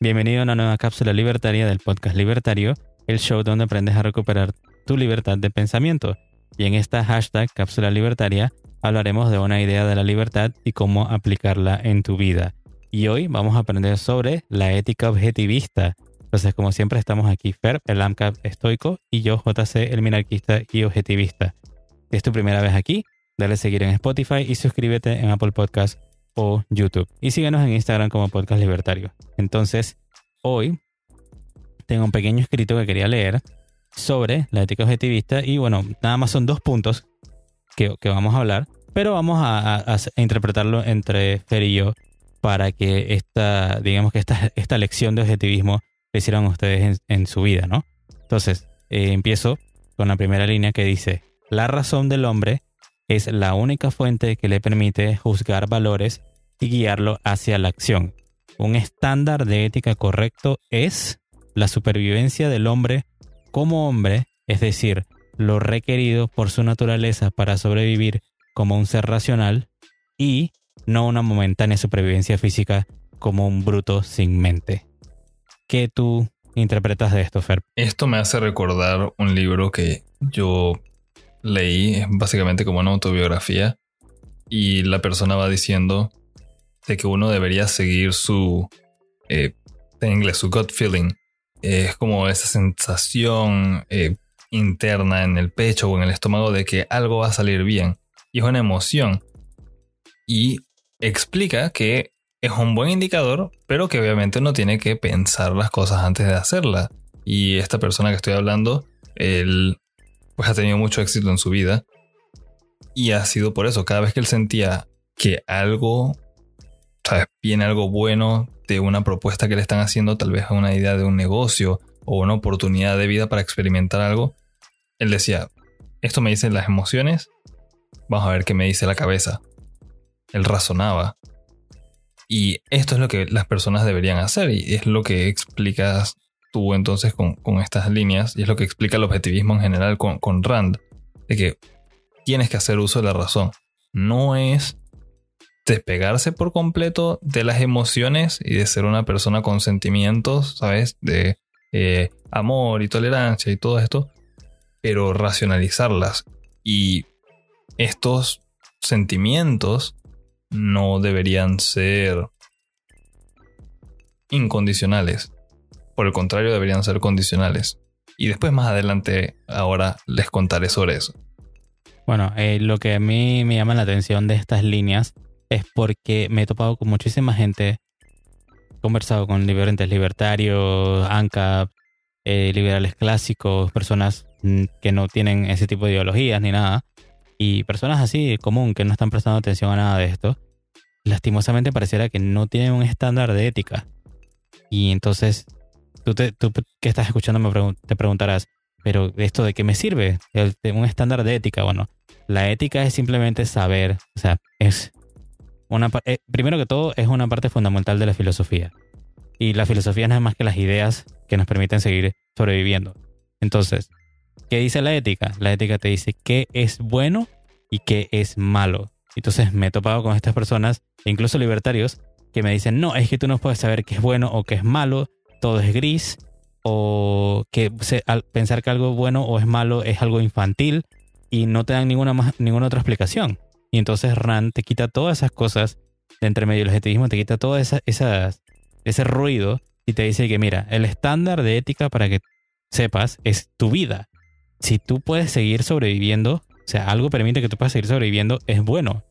Bienvenido a una nueva cápsula libertaria del podcast Libertario, el show donde aprendes a recuperar tu libertad de pensamiento. Y en esta hashtag cápsula libertaria hablaremos de una idea de la libertad y cómo aplicarla en tu vida. Y hoy vamos a aprender sobre la ética objetivista. Entonces, como siempre, estamos aquí Fer, el AMCAP estoico, y yo, JC, el minarquista y objetivista. Si es tu primera vez aquí, dale seguir en Spotify y suscríbete en Apple Podcast o YouTube. Y síguenos en Instagram como Podcast Libertario. Entonces, hoy tengo un pequeño escrito que quería leer sobre la ética objetivista y bueno, nada más son dos puntos que, vamos a hablar, pero vamos a, interpretarlo entre Fer y yo para que esta, digamos que esta, esta lección de objetivismo le hicieran ustedes en, su vida, ¿no? Entonces, eh, empiezo con la primera línea que dice, la razón del hombre es la única fuente que le permite juzgar valores y guiarlo hacia la acción. Un estándar de ética correcto es la supervivencia del hombre como hombre, es decir, lo requerido por su naturaleza para sobrevivir como un ser racional y no una momentánea supervivencia física como un bruto sin mente. ¿Qué tú interpretas de esto, Fer? Esto me hace recordar un libro que yo leí, básicamente como una autobiografía, y la persona va diciendo de que uno debería seguir su, eh, su gut feeling. es como esa sensación eh, interna en el pecho o en el estómago de que algo va a salir bien. Y es una emoción. Y explica que es un buen indicador, pero que obviamente uno tiene que pensar las cosas antes de hacerlas. Y esta persona que estoy hablando, él pues ha tenido mucho éxito en su vida. Y ha sido por eso, cada vez que él sentía que algo Viene algo bueno de una propuesta que le están haciendo, tal vez una idea de un negocio o una oportunidad de vida para experimentar algo. Él decía, esto me dicen las emociones, vamos a ver qué me dice la cabeza. Él razonaba. Y esto es lo que las personas deberían hacer y es lo que explicas tú entonces con, estas líneas y es lo que explica el objetivismo en general con, con Rand, de que tienes que hacer uso de la razón. No es despegarse por completo de las emociones y de ser una persona con sentimientos, ¿sabes? De eh, amor y tolerancia y todo esto, pero racionalizarlas. Y estos sentimientos no deberían ser incondicionales. Por el contrario, deberían ser condicionales. Y después más adelante, ahora les contaré sobre eso. Bueno, eh, lo que a mí me llama la atención de estas líneas es porque me he topado con muchísima gente, conversado con diferentes libertarios, ANCAP, eh, liberales clásicos, personas mm, que no tienen ese tipo de ideologías ni nada, y personas así común que no están prestando atención a nada de esto, lastimosamente pareciera que no tienen un estándar de ética. Y entonces, tú, te, tú que estás escuchando me te preguntarás, pero ¿esto de qué me sirve? un estándar de ética, bueno, la ética es simplemente saber, o sea, es eh, primero que todo, es una parte fundamental de la filosofía. Y la filosofía no es más que las ideas que nos permiten seguir sobreviviendo. Entonces, ¿qué dice la ética? La ética te dice qué es bueno y qué es malo. Entonces me he topado con estas personas, incluso libertarios, que me dicen, no, es que tú no puedes saber qué es bueno o qué es malo, todo es gris, o que pensar que algo bueno o es malo es algo infantil y no te dan ninguna, más, ninguna otra explicación. Y entonces Rand te quita todas esas cosas de entre medio del objetivismo, te quita todo esa, ese ruido y te dice que mira, el estándar de ética para que sepas es tu vida. Si tú puedes seguir sobreviviendo, o sea, algo permite que tú puedas seguir sobreviviendo, es bueno.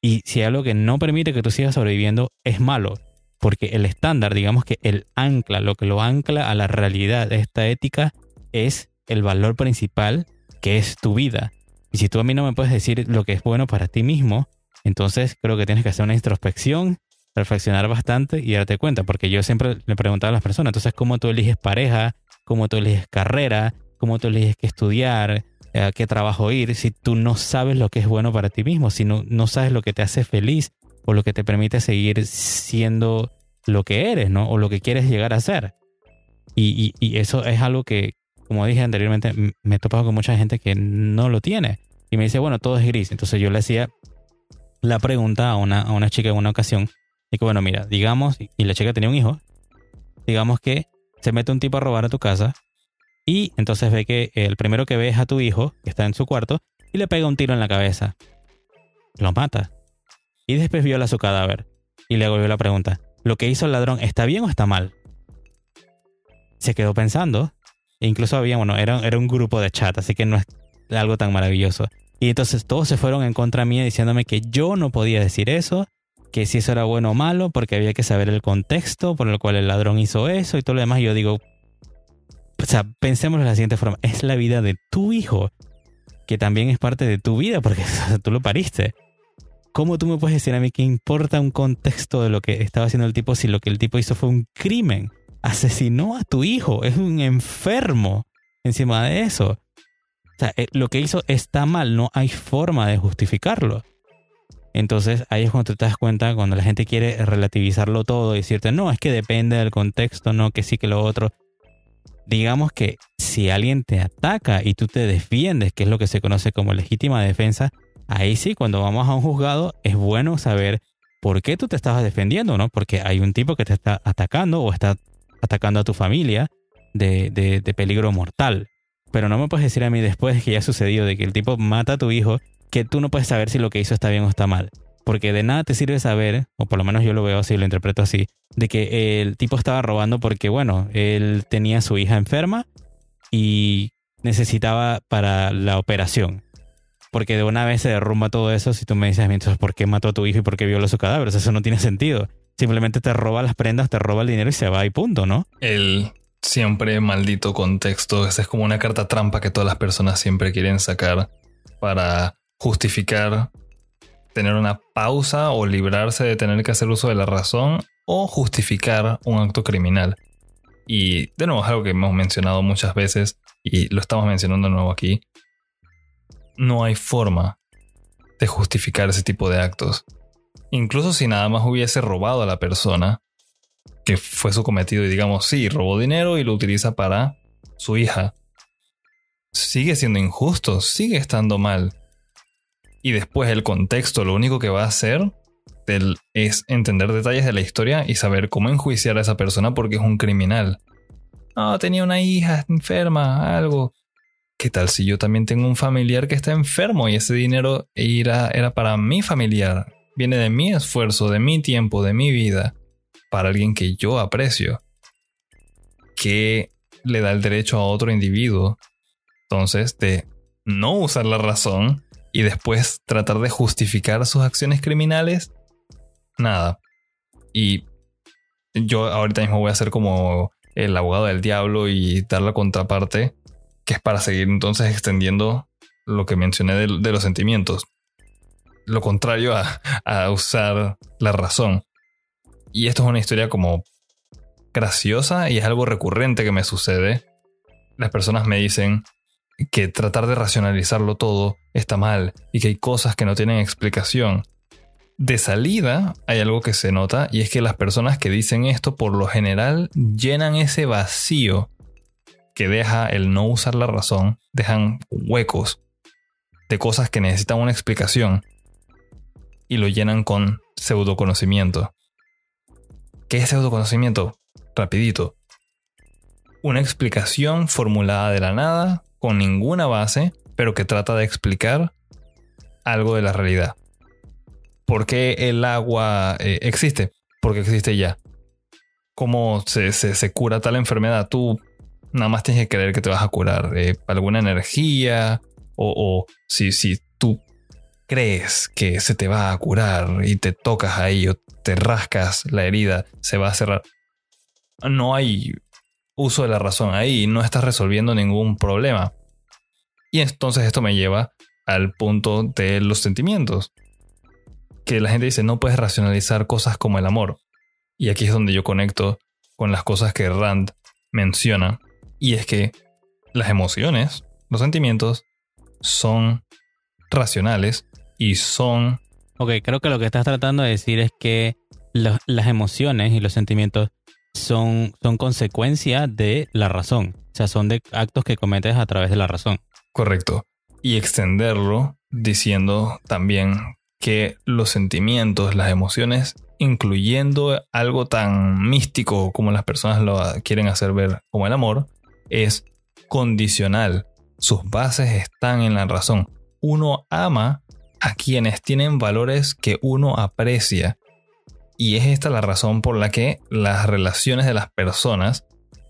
Y si algo que no permite que tú sigas sobreviviendo, es malo. Porque el estándar, digamos que el ancla, lo que lo ancla a la realidad de esta ética es el valor principal que es tu vida. Y si tú a mí no me puedes decir lo que es bueno para ti mismo, entonces creo que tienes que hacer una introspección, reflexionar bastante y darte cuenta, porque yo siempre le preguntaba a las personas, entonces, ¿cómo tú eliges pareja? ¿Cómo tú eliges carrera? ¿Cómo tú eliges qué estudiar? Eh, ¿A qué trabajo ir? Si tú no sabes lo que es bueno para ti mismo, si no, no sabes lo que te hace feliz o lo que te permite seguir siendo lo que eres, ¿no? O lo que quieres llegar a ser. Y, y, y eso es algo que, como dije anteriormente, me he topado con mucha gente que no lo tiene. Y me dice, bueno, todo es gris. Entonces yo le hacía la pregunta a una, a una chica en una ocasión Y que bueno, mira, digamos, y la chica tenía un hijo, digamos que se mete un tipo a robar a tu casa y entonces ve que el primero que ve es a tu hijo, que está en su cuarto, y le pega un tiro en la cabeza. Lo mata. Y después viola su cadáver. Y le volvió la pregunta, ¿lo que hizo el ladrón está bien o está mal? Se quedó pensando. E incluso había, bueno, era, era un grupo de chat, así que no es algo tan maravilloso. Y entonces todos se fueron en contra mía diciéndome que yo no podía decir eso, que si eso era bueno o malo, porque había que saber el contexto por el cual el ladrón hizo eso y todo lo demás. Y yo digo, o sea, pensemos de la siguiente forma, es la vida de tu hijo, que también es parte de tu vida, porque tú lo pariste. ¿Cómo tú me puedes decir a mí que importa un contexto de lo que estaba haciendo el tipo si lo que el tipo hizo fue un crimen? Asesinó a tu hijo, es un enfermo encima de eso. O sea, eh, lo que hizo está mal, no hay forma de justificarlo. Entonces ahí es cuando te das cuenta, cuando la gente quiere relativizarlo todo y decirte, no, es que depende del contexto, no, que sí, que lo otro. Digamos que si alguien te ataca y tú te defiendes, que es lo que se conoce como legítima defensa, ahí sí, cuando vamos a un juzgado, es bueno saber por qué tú te estabas defendiendo, ¿no? Porque hay un tipo que te está atacando o está atacando a tu familia de, de, peligro mortal. Pero no me puedes decir a mí después de que ya ha sucedido, de que el tipo mata a tu hijo, que tú no puedes saber si lo que hizo está bien o está mal. Porque de nada te sirve saber, o por lo menos yo lo veo así, lo interpreto así, de que el tipo estaba robando porque, bueno, él tenía a su hija enferma y necesitaba para la operación. Porque de una vez se derrumba todo eso si tú me dices, entonces, ¿por qué mató a tu hijo y por qué violó su cadáver? Eso no tiene sentido. Simplemente te roba las prendas, te roba el dinero y se va y punto, ¿no? El siempre maldito contexto. Esa es como una carta trampa que todas las personas siempre quieren sacar para justificar tener una pausa o librarse de tener que hacer uso de la razón o justificar un acto criminal. Y de nuevo es algo que hemos mencionado muchas veces y lo estamos mencionando de nuevo aquí no hay forma de justificar ese tipo de actos. Incluso si nada más hubiese robado a la persona, que fue su cometido y digamos, sí, robó dinero y lo utiliza para su hija, sigue siendo injusto, sigue estando mal. Y después el contexto lo único que va a hacer es entender detalles de la historia y saber cómo enjuiciar a esa persona porque es un criminal. Ah, tenía una hija enferma, algo. ¿qué tal si yo también tengo un familiar que está enfermo y ese dinero era, era para mi familiar? Viene de mi esfuerzo, de mi tiempo, de mi vida, para alguien que yo aprecio. ¿Qué le da el derecho a otro individuo? Entonces, de no usar la razón y después tratar de justificar sus acciones criminales, nada. Y yo ahorita mismo voy a ser como el abogado del diablo y dar la contraparte que es para seguir entonces extendiendo lo que mencioné de, los sentimientos. Lo contrario a, usar la razón. Y esto es una historia como graciosa y es algo recurrente que me sucede. Las personas me dicen que tratar de racionalizarlo todo está mal y que hay cosas que no tienen explicación. De salida hay algo que se nota y es que las personas que dicen esto por lo general llenan ese vacío que deja el no usar la razón, dejan huecos de cosas que necesitan una explicación y lo llenan con pseudoconocimiento. ¿Qué es pseudoconocimiento? Rapidito. Una explicación formulada de la nada, con ninguna base, pero que trata de explicar algo de la realidad. ¿Por qué el agua eh, existe? Porque existe ya. ¿Cómo se, se, cura tal enfermedad? Tú Nada más tienes que creer que te vas a curar alguna energía o, si, si tú crees que se te va a curar y te tocas ahí o te rascas la herida, se va a cerrar. No hay uso de la razón ahí, no estás resolviendo ningún problema. Y entonces esto me lleva al punto de los sentimientos. Que la gente dice, no puedes racionalizar cosas como el amor. Y aquí es donde yo conecto con las cosas que Rand menciona y es que las emociones, los sentimientos, son racionales y son... Ok, creo que lo que estás tratando de decir es que las emociones y los sentimientos son, son consecuencia de la razón. O sea, son de actos que cometes a través de la razón. Correcto. Y extenderlo diciendo también que los sentimientos, las emociones, incluyendo algo tan místico como las personas lo quieren hacer ver como el amor, es condicional. Sus bases están en la razón. Uno ama a quienes tienen valores que uno aprecia. Y es esta la razón por la que las relaciones de las personas,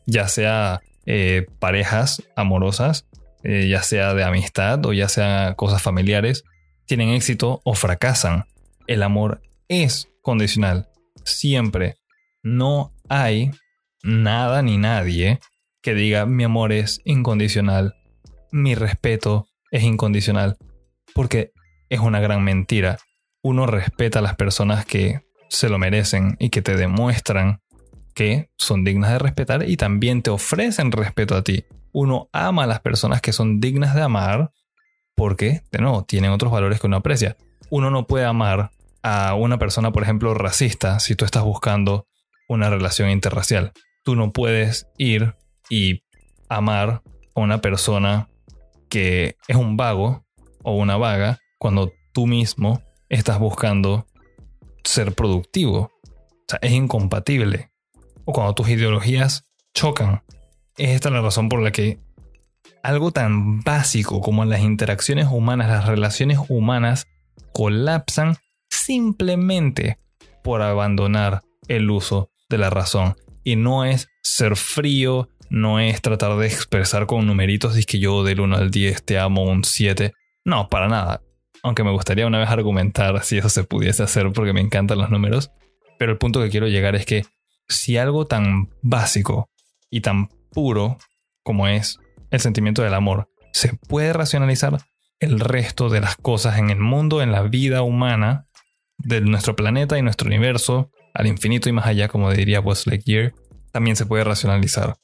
ya sea eh, parejas amorosas, eh, ya sea de amistad o ya sea cosas familiares, tienen éxito o fracasan. El amor es condicional. Siempre. No hay nada ni nadie que diga mi amor es incondicional, mi respeto es incondicional, porque es una gran mentira. Uno respeta a las personas que se lo merecen y que te demuestran que son dignas de respetar y también te ofrecen respeto a ti. Uno ama a las personas que son dignas de amar porque, de nuevo, tienen otros valores que uno aprecia. Uno no puede amar a una persona, por ejemplo, racista si tú estás buscando una relación interracial. Tú no puedes ir y amar a una persona que es un vago o una vaga cuando tú mismo estás buscando ser productivo. O sea, es incompatible. O cuando tus ideologías chocan. Es esta la razón por la que algo tan básico como las interacciones humanas, las relaciones humanas, colapsan simplemente por abandonar el uso de la razón. Y no es ser frío, no es tratar de expresar con numeritos, y que yo del 1 al 10 te amo un 7. No, para nada. Aunque me gustaría una vez argumentar si eso se pudiese hacer porque me encantan los números. Pero el punto que quiero llegar es que si algo tan básico y tan puro como es el sentimiento del amor se puede racionalizar, el resto de las cosas en el mundo, en la vida humana, de nuestro planeta y nuestro universo, al infinito y más allá, como diría Buzz Lightyear, también se puede racionalizar.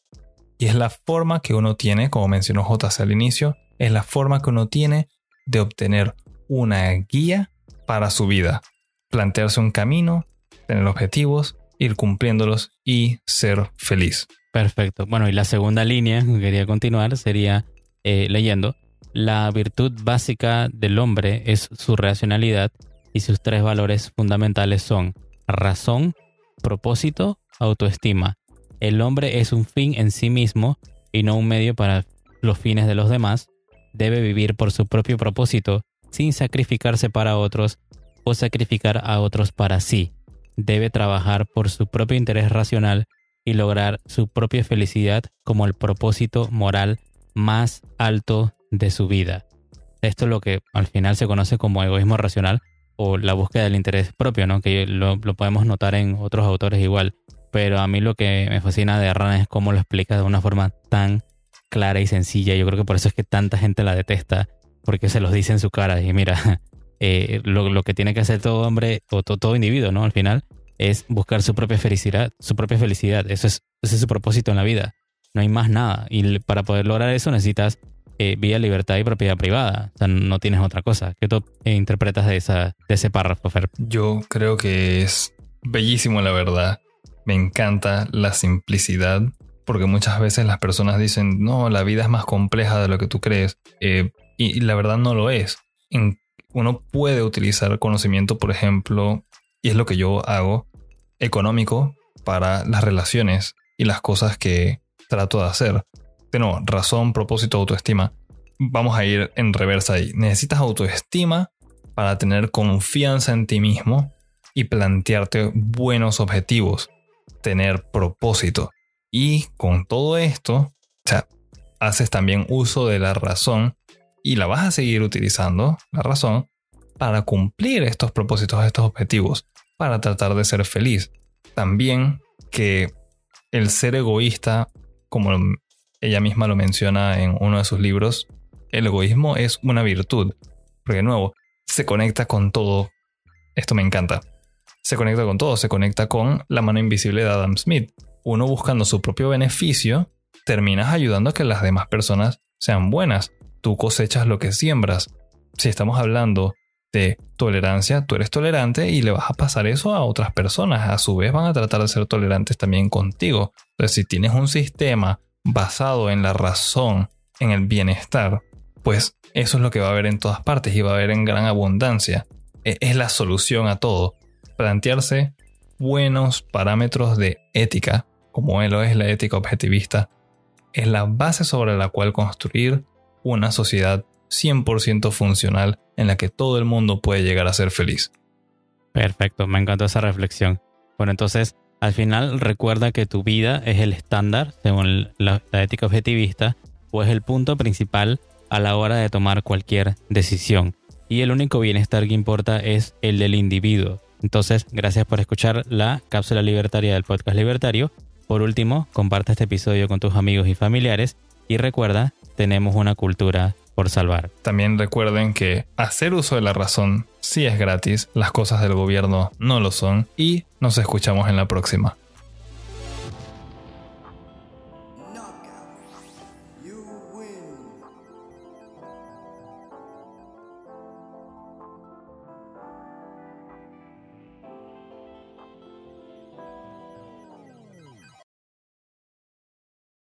Y es la forma que uno tiene, como mencionó JC al inicio, es la forma que uno tiene de obtener una guía para su vida. Plantearse un camino, tener objetivos, ir cumpliéndolos y ser feliz. Perfecto. Bueno, y la segunda línea que quería continuar sería eh, leyendo. La virtud básica del hombre es su racionalidad y sus tres valores fundamentales son razón, propósito, autoestima. El hombre es un fin en sí mismo y no un medio para los fines de los demás. Debe vivir por su propio propósito sin sacrificarse para otros o sacrificar a otros para sí. Debe trabajar por su propio interés racional y lograr su propia felicidad como el propósito moral más alto de su vida. Esto es lo que al final se conoce como egoísmo racional o la búsqueda del interés propio, ¿no? Que lo, podemos notar en otros autores igual. Pero a mí lo que me fascina de Arran es cómo lo explica de una forma tan clara y sencilla. Yo creo que por eso es que tanta gente la detesta porque se los dice en su cara y mira, eh, lo, que tiene que hacer todo hombre o todo individuo, ¿no? Al final es buscar su propia felicidad, su propia felicidad. Eso es, ese es su propósito en la vida. No hay más nada. Y para poder lograr eso necesitas eh, vida, libertad y propiedad privada. O sea, no tienes otra cosa. ¿Qué tú eh, interpretas de, esa, de ese párrafo, Fer? Yo creo que es bellísimo, la verdad. Me encanta la simplicidad porque muchas veces las personas dicen, no, la vida es más compleja de lo que tú crees. Eh, y, la verdad no lo es. uno puede utilizar conocimiento, por ejemplo, y es lo que yo hago, económico para las relaciones y las cosas que trato de hacer. De nuevo, razón, propósito, autoestima. Vamos a ir en reversa ahí. Necesitas autoestima para tener confianza en ti mismo y plantearte buenos objetivos, tener propósito. Y con todo esto, o haces también uso de la razón y la vas a seguir utilizando, la razón, para cumplir estos propósitos, estos objetivos, para tratar de ser feliz. También que el ser egoísta, como ella misma lo menciona en uno de sus libros, el egoísmo es una virtud, porque de nuevo, se conecta con todo. Esto me encanta. Se conecta con todo, se conecta con la mano invisible de Adam Smith. Uno buscando su propio beneficio, terminas ayudando a que las demás personas sean buenas tú cosechas lo que siembras. Si estamos hablando de tolerancia, tú eres tolerante y le vas a pasar eso a otras personas. A su vez van a tratar de ser tolerantes también contigo. Entonces, si tienes un sistema basado en la razón, en el bienestar, pues eso es lo que va a haber en todas partes y va a haber en gran abundancia. E, es la solución a todo. Plantearse buenos parámetros de ética, como lo es la ética objetivista, es la base sobre la cual construir una sociedad 100% funcional en la que todo el mundo puede llegar a ser feliz. Perfecto, me encantó esa reflexión. Bueno, entonces, al final recuerda que tu vida es el estándar, según la, ética objetivista, o es el punto principal a la hora de tomar cualquier decisión. Y el único bienestar que importa es el del individuo. Entonces, gracias por escuchar la cápsula libertaria del podcast libertario. Por último, comparte este episodio con tus amigos y familiares y recuerda, tenemos una cultura por salvar. También recuerden que hacer uso de la razón sí es gratis, las cosas del gobierno no lo son y nos escuchamos en la próxima.